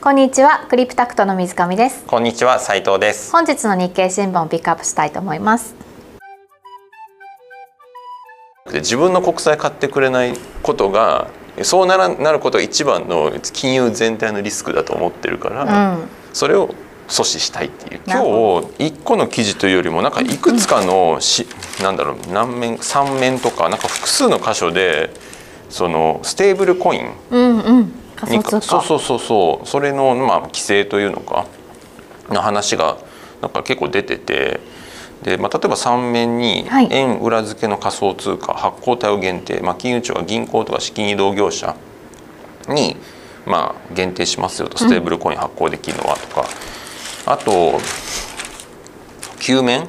こんにちはクリプタクトの水上です。こんにちは斉藤です。本日の日経新聞をピックアップしたいと思います。で自分の国債買ってくれないことがそうならなることが一番の金融全体のリスクだと思ってるから、うん、それを阻止したいっていう。今日一個の記事というよりもなんかいくつかのし、うん、なんだろう何面3面とかなんか複数の箇所でそのステーブルコインうんうんそうそうそうそう。それのまあ規制というのかの話がなんか結構出ててで、まあ、例えば3面に円裏付けの仮想通貨発行体を限定、まあ、金融庁は銀行とか資金移動業者にまあ限定しますよと。ステーブルコイン発行できるのはとか、うん、あと9面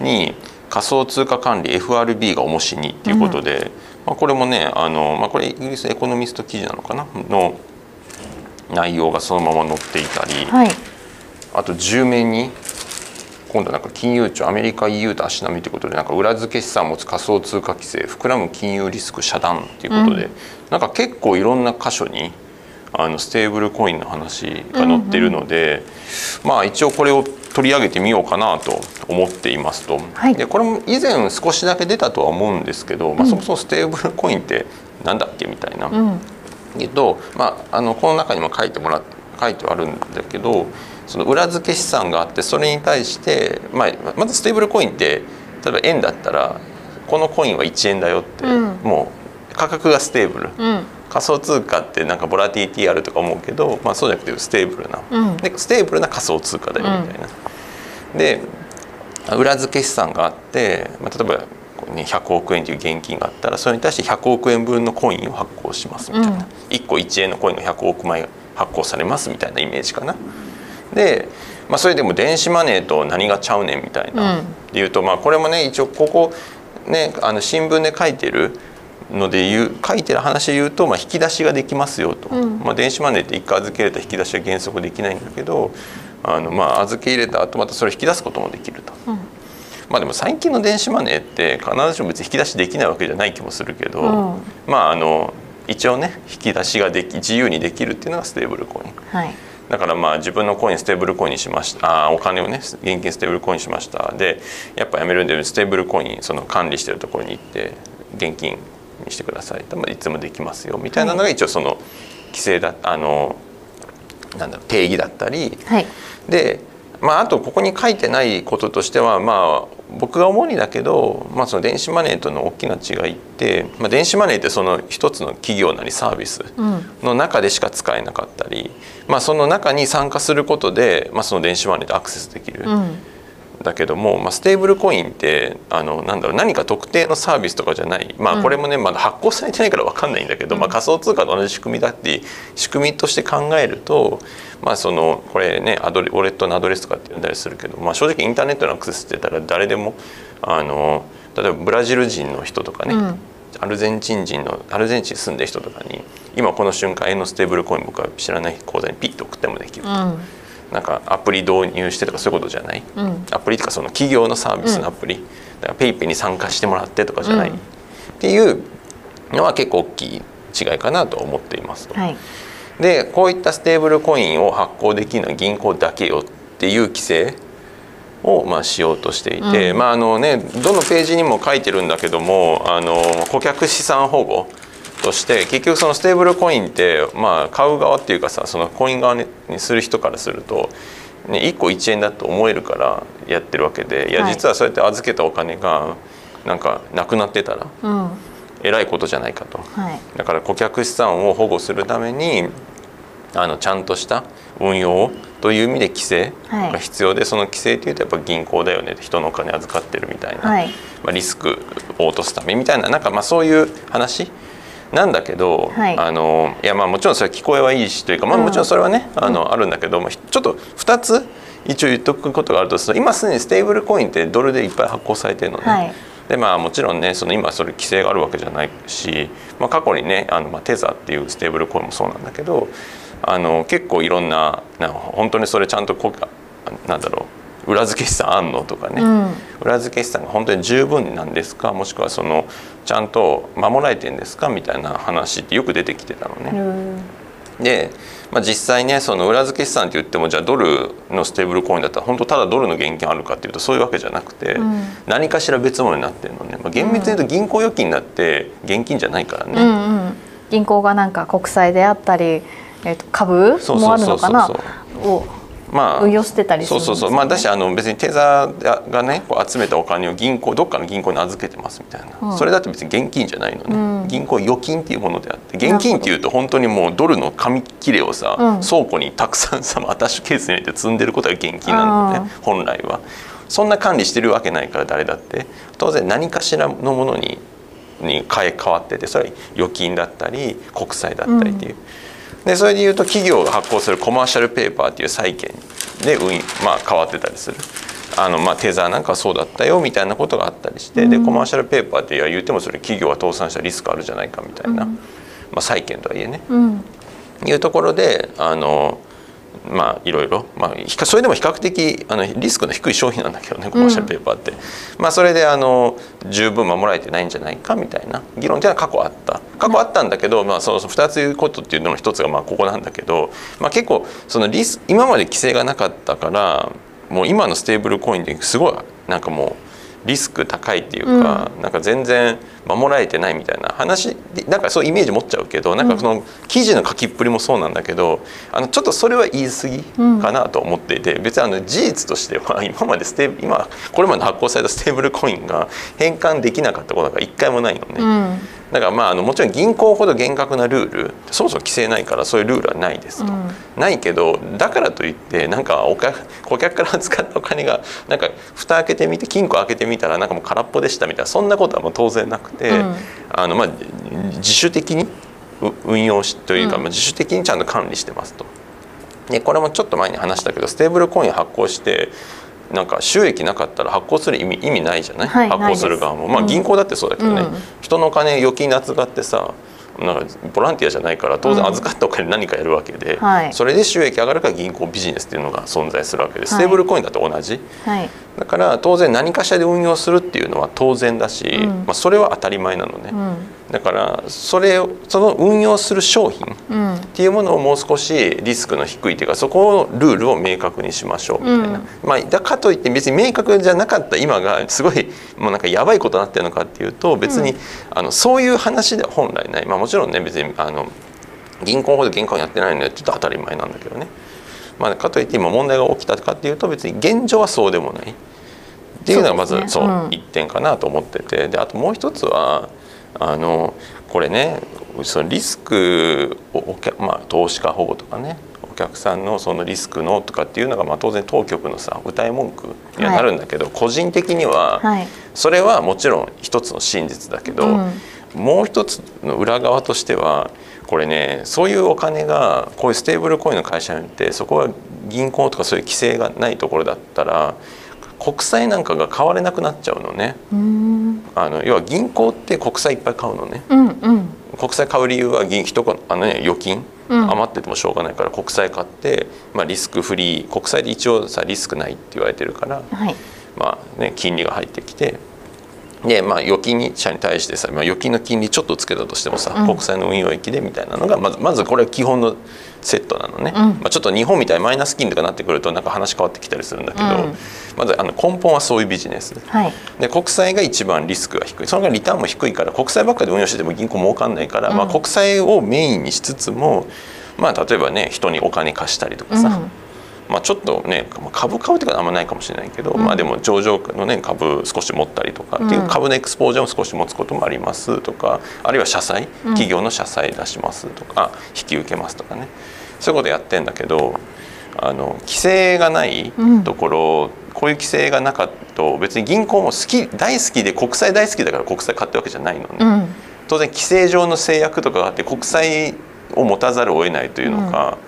に仮想通貨管理 FRB が重しにっていうことで、うん、まあ、これもねあの、まあ、これイギリスエコノミスト記事なのかな？の内容がそのまま載っていたり、はい、あと10面に今度なんか金融庁アメリカ EU と足並みということでなんか裏付け資産を持つ仮想通貨規制膨らむ金融リスク遮断ということで、うん、なんか結構いろんな箇所にあのステーブルコインの話が載ってるので、うんうん、まあ一応これを取り上げてみようかなと思っていますと、はい、でこれも以前少しだけ出たとは思うんですけど、まあ、そもそもステーブルコインってなんだっけみたいな。うん、けど、まあ、あのこの中にも書いてもら書いてあるんだけどその裏付け資産があってそれに対して、まあ、まずステーブルコインって例えば円だったらこのコインは1円だよって、うん、もう価格がステーブル、うん、仮想通貨ってなんかボラティリティあるとか思うけど、まあ、そうじゃなくてステーブルな、うん、でステーブルな仮想通貨だよみたいな。で裏付け資産があって、まあ、例えば100億円という現金があったらそれに対して100億円分のコインを発行しますみたいな、うん、1個1円のコインが100億枚発行されますみたいなイメージかな。で、まあ、それでも電子マネーと何がちゃうねんみたいな、うん、でいうと、まあ、これもね一応ここねあの新聞で書いてるので言う書いてる話で言うと、まあ、引き出しができますよと、うん、まあ、電子マネーって一回預け入れた引き出しは原則できないんだけどあの、まあ、預け入れた後またそれを引き出すこともできると。うん、まあ、でも最近の電子マネーって必ずしも別に引き出しできないわけじゃない気もするけど、うん、まああの一応ね引き出しができ自由にできるっていうのがステーブルコイン。はい。だからまあ自分のコインステーブルコインにしました。あお金をね現金ステーブルコインにしました。でやっぱやめるんでステーブルコインその管理してるところに行って現金にしてくださいいつもできますよみたいなのが一応その規制だあのなんだろう定義だったり、はい、でまあ、あとここに書いてないこととしては、まあ、僕が思うにだけど、まあ、その電子マネーとの大きな違いって、まあ、電子マネーってその一つの企業なりサービスの中でしか使えなかったり、うん、まあ、その中に参加することで、まあ、その電子マネーでアクセスできる。うんだけども、まあ、ステーブルコインってあのなんだろう何か特定のサービスとかじゃない、まあ、これもねまだ発行されてないから分かんないんだけど、うん、まあ、仮想通貨と同じ仕組みだって仕組みとして考えると、まあ、そのこれねアドレウォレットのアドレスとかって呼んだりするけど、まあ、正直インターネットのアクセスってたら誰でもあの例えばブラジル人の人とかね、うん、アルゼンチン人のアルゼンチンに住んでる人とかに今この瞬間円のステーブルコイン僕は知らない口座にピッと送ってもできると。うんなんかアプリ導入してとかそういうことじゃない、うん、アプリとかその企業のサービスのアプリ、うん、だから PayPay に参加してもらってとかじゃない、うん、っていうのは結構大きい違いかなと思っていますはい、でこういったステーブルコインを発行できるのは銀行だけよっていう規制をまあしようとしていて、まああのねどのページにも書いてるんだけどもあの顧客資産保護として結局そのステーブルコインってまあ買う側っていうかさそのコイン側にする人からすると、ね、1個1円だと思えるからやってるわけでいや実はそうやって預けたお金がなんかなくなってたら、えらいことじゃないかと、はい、だから顧客資産を保護するためにあのちゃんとした運用という意味で規制が必要で、はい、その規制というとやっぱ銀行だよね人のお金預かってるみたいな、はい、まあ、リスクを落とすためみたいななんかまあそういう話なんだけど、はい、あのいやまあもちろんそれは聞こえはいいしというか、まあ、もちろんそれはね、うん、あのあるんだけど、ちょっと2つ一応言っとくことがあるとすると今すでにステーブルコインってドルでいっぱい発行されてるのね。はい。でまあ、もちろんねその今それ規制があるわけじゃないし、まあ、過去にねあの、まあ、テザーっていうステーブルコインもそうなんだけどあの結構いろんなな本当にそれちゃんとこなんだろう裏付け資産あんのとかね、うん、裏付け資産が本当に十分なんですか？もしくはそのちゃんと守られてんですか？みたいな話ってよく出てきてたのね。で、まあ、実際ねその裏付け資産って言ってもじゃあドルのステーブルコインだったら本当ただドルの現金あるかっていうとそういうわけじゃなくて、うん、何かしら別物になってるのね、まあ、厳密に言うと銀行預金だって現金じゃないからね。うんうん、銀行がなんか国債であったり、えー、と株もあるのかな？をまあ、運用してたりね、そうそうそう。まあだしあの別にテザーがねこう集めたお金を銀行どっかの銀行に預けてますみたいな、うん、それだって別に現金じゃないのね、うん、銀行預金っていうものであって現金っていうと本当にもうドルの紙切れをさ、うん、倉庫にたくさんさ アタッシュケースに入れて積んでることが現金なのね本来は。そんな管理してるわけないから誰だって。当然何かしらのものにに変え変わっててそれは預金だったり国債だったりっていう。でそれでいうと企業が発行するコマーシャルペーパーっていう債券で運、まあ、変わってたりする。あのまあ、テザーなんかそうだったよみたいなことがあったりして、でコマーシャルペーパーって言ってもそれ企業が倒産したリスクあるじゃないかみたいな、まあ、債券とはいえね、いうところであのまあいろいろ、まあ、それでも比較的あのリスクの低い商品なんだけどねコマーシャルペーパーって、うん、まあ、それであの十分守られてないんじゃないかみたいな議論っていうのは過去あった。過去あったんだけど、まあ、その2つ言うことっていうのの一つがまあここなんだけど、まあ、結構そのリス今まで規制がなかったからもう今のステーブルコインですごいなんかもうリスク高いっていうか、うん、なんか全然守られてないみたいな。話なんかそういうイメージ持っちゃうけどなんかその記事の書きっぷりもそうなんだけどあのちょっとそれは言い過ぎかなと思っていて、うん、別にあの事実としては 今までステ今これまで発行されたステーブルコインが変換できなかったことが一回もないのね。うんだからまああのもちろん銀行ほど厳格なルールそもそも規制ないからそういうルールはないですと、うん、ないけどだからといってなんかお客 顧客から使ったお金がなんか蓋開けてみて金庫開けてみたらなんかもう空っぽでしたみたいなそんなことはもう当然なくて、うん、あのまあ自主的に運用しというか、まあ、自主的にちゃんと管理してますと。でこれもちょっと前に話したけどステーブルコイン発行してなんか収益なかったら発行する意味意味ないじゃない、はい、発行する側も。まあ銀行だってそうだけどね、うん、人の金預金に預かってさなんかボランティアじゃないから当然預かったお金何かやるわけで、うんはい、それで収益上がるから銀行ビジネスっていうのが存在するわけでステーブルコインだと同じ、はい、だから当然何かしらで運用するっていうのは当然だし、うん、まあ、それは当たり前なのね、うん、だからそれをその運用する商品っていうものをもう少しリスクの低いというかそこのルールを明確にしましょうみたいな、まあ、だかといって別に明確じゃなかった今がすごいもうなんかやばいことになってるのかっていうと別に、あのそういう話では本来ない、まあ、もちろんね別にあの銀行ほど玄関やってないのでちょっと当たり前なんだけどね。まあ、かといって今問題が起きたかっていうと別に現状はそうでもない。っていうのがまずそう、一点かなと思ってて。であともう一つはあのこれねそのリスクをまあ、投資家保護とかねお客さんのそのリスクのとかっていうのがまあ当然当局のさ歌い文句にはなるんだけど、はい、個人的にはそれはもちろん一つの真実だけど、うん、もう一つの裏側としてはこれねそういうお金がこういうステーブルコインの会社によってそこは銀行とかそういう規制がないところだったら国債なんかが買われなくなっちゃうのね。あの要は銀行って国債いっぱい買うのね。うんうん、国債買う理由は銀人あの、ね、預金、うん、余っててもしょうがないから国債買って、まあ、リスクフリー。国債で一応さリスクないって言われてるから、はい、まあね、金利が入ってきて。でまあ、預金者に対してさ、まあ、預金の金利ちょっとつけたとしてもさ、うん、国債の運用益でみたいなのがまずまずこれ基本のセットなのね、うん、まあ、ちょっと日本みたいにマイナス金とかなってくるとなんか話変わってきたりするんだけど、うん、まずあの根本はそういうビジネス、はい、で国債が一番リスクが低い。そのがリターンも低いから国債ばっかりで運用してても銀行儲かんないから、まあ、国債をメインにしつつも、まあ、例えばね人にお金貸したりとかさ、まあ、ちょっとね株買うってことはあんまないかもしれないけど、うん、まあでも上場のね株少し持ったりとかっていう株のエクスポージャーを少し持つこともありますとかあるいは社債企業の社債出しますとか、引き受けますとかねそういうことやってんだけどあの規制がないところ、うん、こういう規制がなかったと別に銀行も好き大好きで国債大好きだから国債買ってるわけじゃないのね、うん、当然規制上の制約とかがあって国債を持たざるを得ないというのか、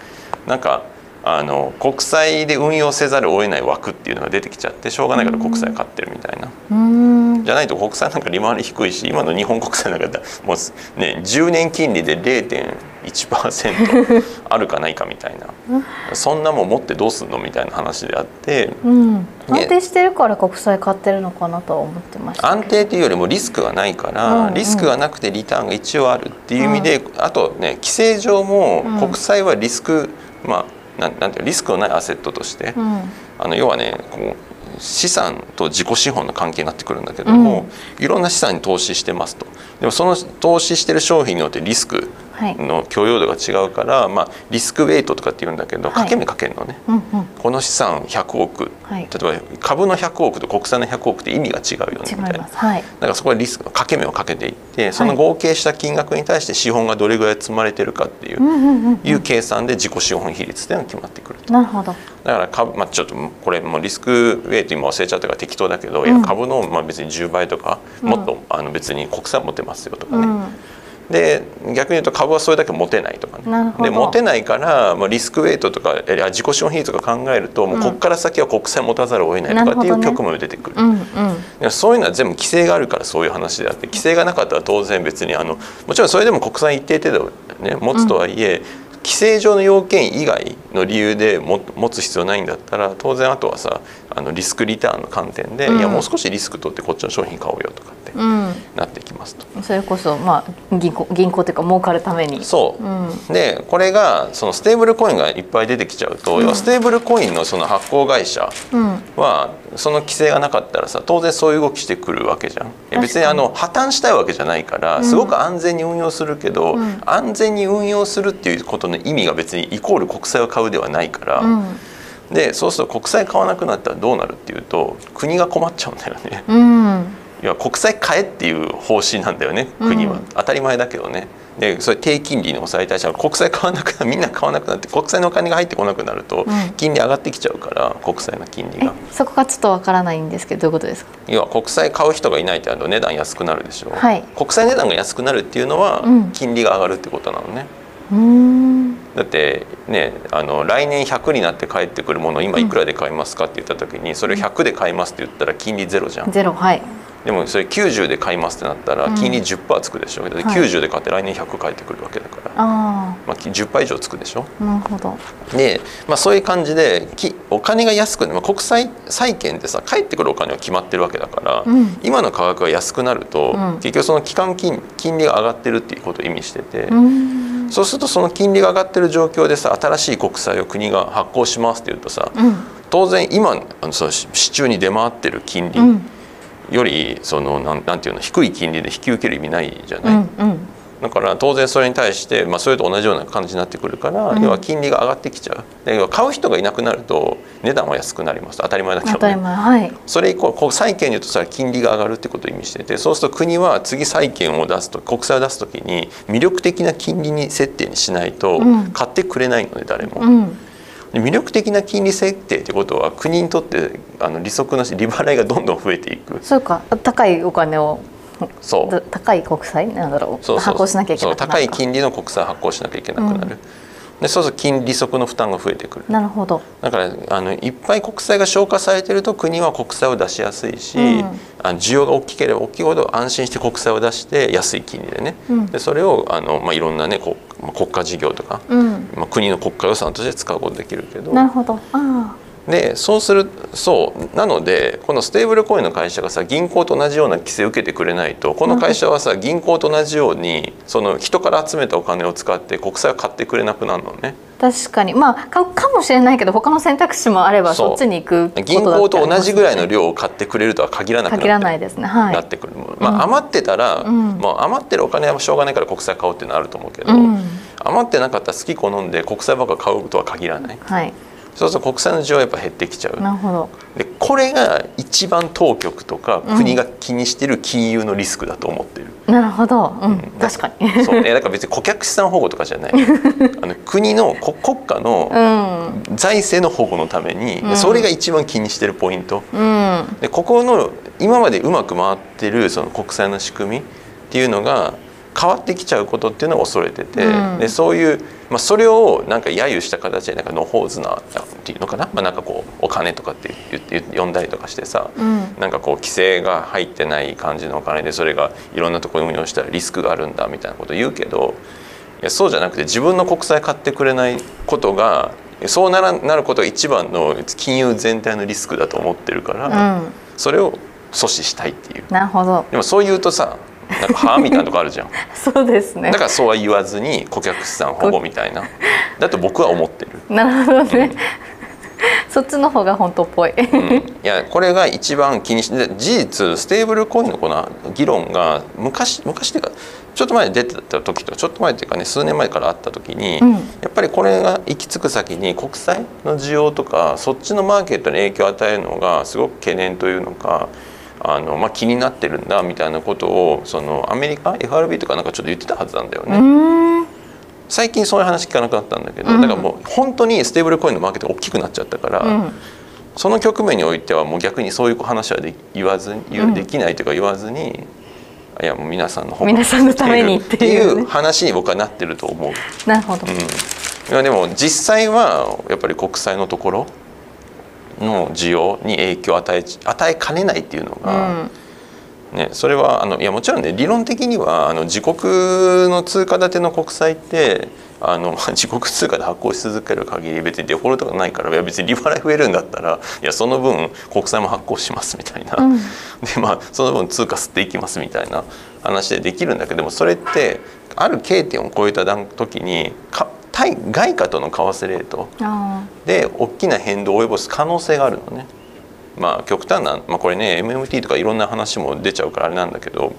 うん、なんかあの国債で運用せざるを得ない枠っていうのが出てきちゃってしょうがないから国債買ってるみたいな。じゃないと国債なんか利回り低いし今の日本国債なんかもうね10年金利で0.1%あるかないかみたいな。そんなもん持ってどうすんのみたいな話であって、うん、安定してるから国債買ってるのかなとは思ってました安定というよりもリスクがないから、うんうん、リスクがなくてリターンが一応あるっていう意味で、うん、あとね規制上も国債はリスク、まあなんなんていうリスクのないアセットとして、あの要はねこう資産と自己資本の関係になってくるんだけども、うん、いろんな資産に投資してますと。でもその投資してる商品によってリスクの許容度が違うから、はい、まあ、リスクウェイトとかって言うんだけど、掛け目かけるのね、うんうん、この資産100億、はい、例えば株の100億と国債の100億って意味が違うよねみたいな、はい、だからそこはリスクの掛け目をかけていってその合計した金額に対して資本がどれぐらい積まれてるかっていう,、いう計算で自己資本比率っていうのが決まってくるなるほど。だから株、まあ、ちょっとこれもリスクウェイト今忘れちゃったから適当だけど、うん、いや株のまあ別に10倍とか、もっとあの別に国債持ってますよとかね、うんで逆に言うと株はそれだけ持てないとかね。で持てないから、まあ、リスクウェイトとか自己資本比率とか考えると、もうここから先は国債持たざるを得ないとかっていう局面も出てくる、ねうんうん、そういうのは全部規制があるからそういう話であって規制がなかったら当然別にあのもちろんそれでも国債一定程度、ね、持つとはいえ、うん規制上の要件以外の理由で持つ必要ないんだったら当然あとはさあのリスクリターンの観点で、うん、いやもう少しリスク取ってこっちの商品買おうよとかってなってきますと。うん、それこそ、まあ、銀行銀行というか儲かるために。そう、うん、でこれがそのステーブルコインがいっぱい出てきちゃうと、要はステーブルコインのその発行会社は、その規制がなかったらさ当然そういう動きしてくるわけじゃん。別にあの破綻したいわけじゃないからすごく安全に運用するけど、安全に運用するっていうことの意味が別にイコール国債を買うではないから。でそうすると国債買わなくなったらどうなるっていうと国が困っちゃうんだよね。うん、いや国債買えっていう方針なんだよね国は、うん、当たり前だけどね。でそれ低金利に抑えたいし国債買わなくなみんな買わなくなって国債のお金が入ってこなくなると、金利上がってきちゃうから国債の金利が。そこがちょっとわからないんですけどどういうことですか？要は国債買う人がいないってと値段安くなるでしょ、はい、国債値段が安くなるっていうのは、金利が上がるってことなのね。だってねあの来年100になって帰ってくるものを今いくらで買いますかって言った時にそれを100で買いますって言ったら金利ゼロじゃん。ゼロはいでもそれ90で買いますってなったら金利10%つくでしょ、うん、90で買って来年100返ってくるわけだから、まあ、10%以上つくでしょ。なるほど。で、まあ、そういう感じでお金が安く、まあ、国債債券ってさ返ってくるお金は決まってるわけだから、うん、今の価格が安くなると、うん、結局その期間金金利が上がってるっていうことを意味してて。うん。そうするとその金利が上がってる状況でさ新しい国債を国が発行しますっていうとさ、うん、当然今あのさ市中に出回ってる金利よりそのなんなんていうの低い金利で引き受ける意味ないじゃない。うんうん。だから当然それに対して、まあ、それと同じような感じになってくるから、うん、要は金利が上がってきちゃう。で買う人がいなくなると値段は安くなります。当たり前だけど、ね、はい、それ以降こう債券に言うとそれは金利が上がるってことを意味しててそうすると国は次債券を出すと国債を出す時に魅力的な金利に設定にしないと買ってくれないので誰も。うん魅力的な金利設定ってことは国にとってあの利息の利払いがどんどん増えていく。そうか。高いお金をそう。高い国債なんだろう。発行しなきゃいけなくなる高い金利の国債発行しなきゃいけなくなる、うんでそうすると金利息の負担が増えてくる。なるほど。だからあのいっぱい国債が消化されてると国は国債を出しやすいし、うん、あの需要が大きければ大きいほど安心して国債を出して安い金利でね、うん、でそれをあの、まあ、いろんなねこう、まあ、国家事業とか、うん、まあ、国の国家予算として使うことできるけど。なるほど。ああでそうするそう。なのでこのステーブルコインの会社がさ銀行と同じような規制を受けてくれないとこの会社はさ銀行と同じようにその人から集めたお金を使って国債を買ってくれなくなるのね。確かに。まあ買うかもしれないけど他の選択肢もあればそっちに行く銀行と同じぐらいの量を買ってくれるとは限らなくならないですね、はい、なってくる、まあ、余ってたら、うん、もう余ってるお金はしょうがないから国債買おうっていうのはあると思うけど、うん、余ってなかったら好き好んで国債ばっか買うとは限らない。はいそうすると国債の需要はやっぱ減ってきちゃう。なるほど。でこれが一番当局とか国が気にしてる金融のリスクだと思ってる、うん、なるほど、うん、確かに。そう。えだから別に顧客資産保護とかじゃない。あ の国の国家の財政の保護のために、うん、それが一番気にしてるポイント、うん、でここの今までうまく回ってるその国債の仕組みっていうのが変わってきちゃうことっていうのを恐れてて、うん、でそういう、まあ、それをなんか揶揄した形でなんか野放図なっていうのかな、まあ、なんかこうお金とかって言って呼んだりとかしてさ、うん、なんかこう規制が入ってない感じのお金でそれがいろんなところに運用したらリスクがあるんだみたいなことを言うけどいやそうじゃなくて自分の国債買ってくれないことがそうならなることが一番の金融全体のリスクだと思ってるから、うん、それを阻止したいっていう。なるほど。でもそう言うとさなんか歯みたいなとこあるじゃん。そうですね。だからそうは言わずに顧客資産保護みたいな。だと僕は思ってる。なるほどね、うん、そっちの方が本当っぽい、うん、いやこれが一番気にして事実ステーブルコインのこの議論が昔昔っていうかちょっと前に出てた時とちょっと前っていうかね数年前からあった時に、うん、やっぱりこれが行き着く先に国債の需要とかそっちのマーケットに影響を与えるのがすごく懸念というのかあの、まあ、気になってるんだみたいなことをそのアメリカ FRB とかなんかちょっと言ってたはずなんだよね。最近そういう話聞かなくなったんだけど、だからもう本当にステーブルコインのマーケットが大きくなっちゃったから、うん、その局面においてはもう逆にそういう話はで言わずにできないというか言わずに、いやもう皆さんの皆さんのためにっていう話に僕はなってると思う。なるほど、うん、いやでも実際はやっぱり国債のところの需要に影響を与え与えかねないっていうのが、うん、ね、それはあのいやもちろんね理論的にはあの自国の通貨建ての国債ってあの自国通貨で発行し続ける限り別にデフォルトがないからいや別に利払い増えるんだったらいやその分国債も発行しますみたいな、うん、でまあその分通貨吸っていきますみたいな話でできるんだけどもそれってある経点を超えた時に対外貨との為替レートで大きな変動を及ぼす可能性があるのね。まあ極端な、まあ、これね MMT とかいろんな話も出ちゃうからあれなんだけど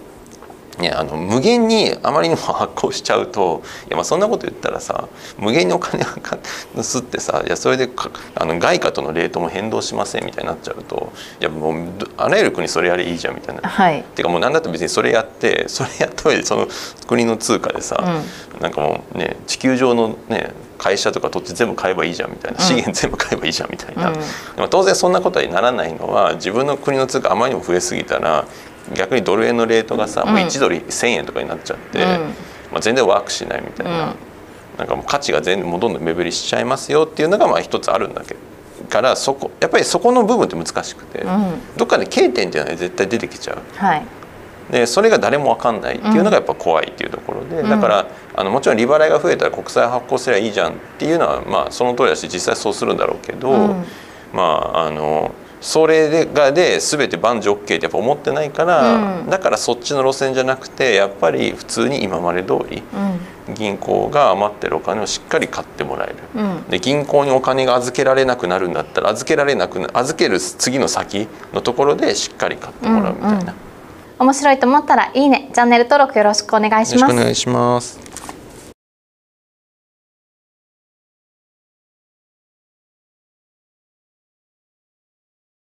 ね、あの無限にあまりにも発行しちゃうといやまあそんなこと言ったらさ無限にお金を盗ってさいやそれであの外貨とのレートも変動しませんみたいになっちゃうといやもうあらゆる国それやりいいじゃんみたいな。はい、ていうかもう何だって別にそれやってそれやっといてその国の通貨でさ、うん、なんかもうね地球上のね会社とか土地全部買えばいいじゃんみたいな資源全部買えばいいじゃんみたいな、うん、でも当然そんなことにならないのは自分の国の通貨あまりにも増えすぎたら逆にドル円のレートがさ、もう1ドル1,000円とかになっちゃって、まあ、全然ワークしないみたいな,、なんかもう価値が全もうどんどん目減りしちゃいますよっていうのがまあ一つあるんだけど。からそこやっぱりそこの部分って難しくて、どっかで K 点じゃない絶対出てきちゃう、はい、でそれが誰も分かんないっていうのがやっぱ怖いっていうところで、だからあのもちろん利払いが増えたら国債発行すればいいじゃんっていうのはまあその通りだし実際そうするんだろうけど、まああのそれがで全て万事 OK ってやっぱ思ってないから、うん、だからそっちの路線じゃなくてやっぱり普通に今まで通り、うん、銀行が余ってるお金をしっかり買ってもらえる、うん、で銀行にお金が預けられなくなるんだったら預けられなく預ける次の先のところでしっかり買ってもらうみたいな、うんうん、面白いと思ったらいいね。チャンネル登録よろしくお願いします。お願いします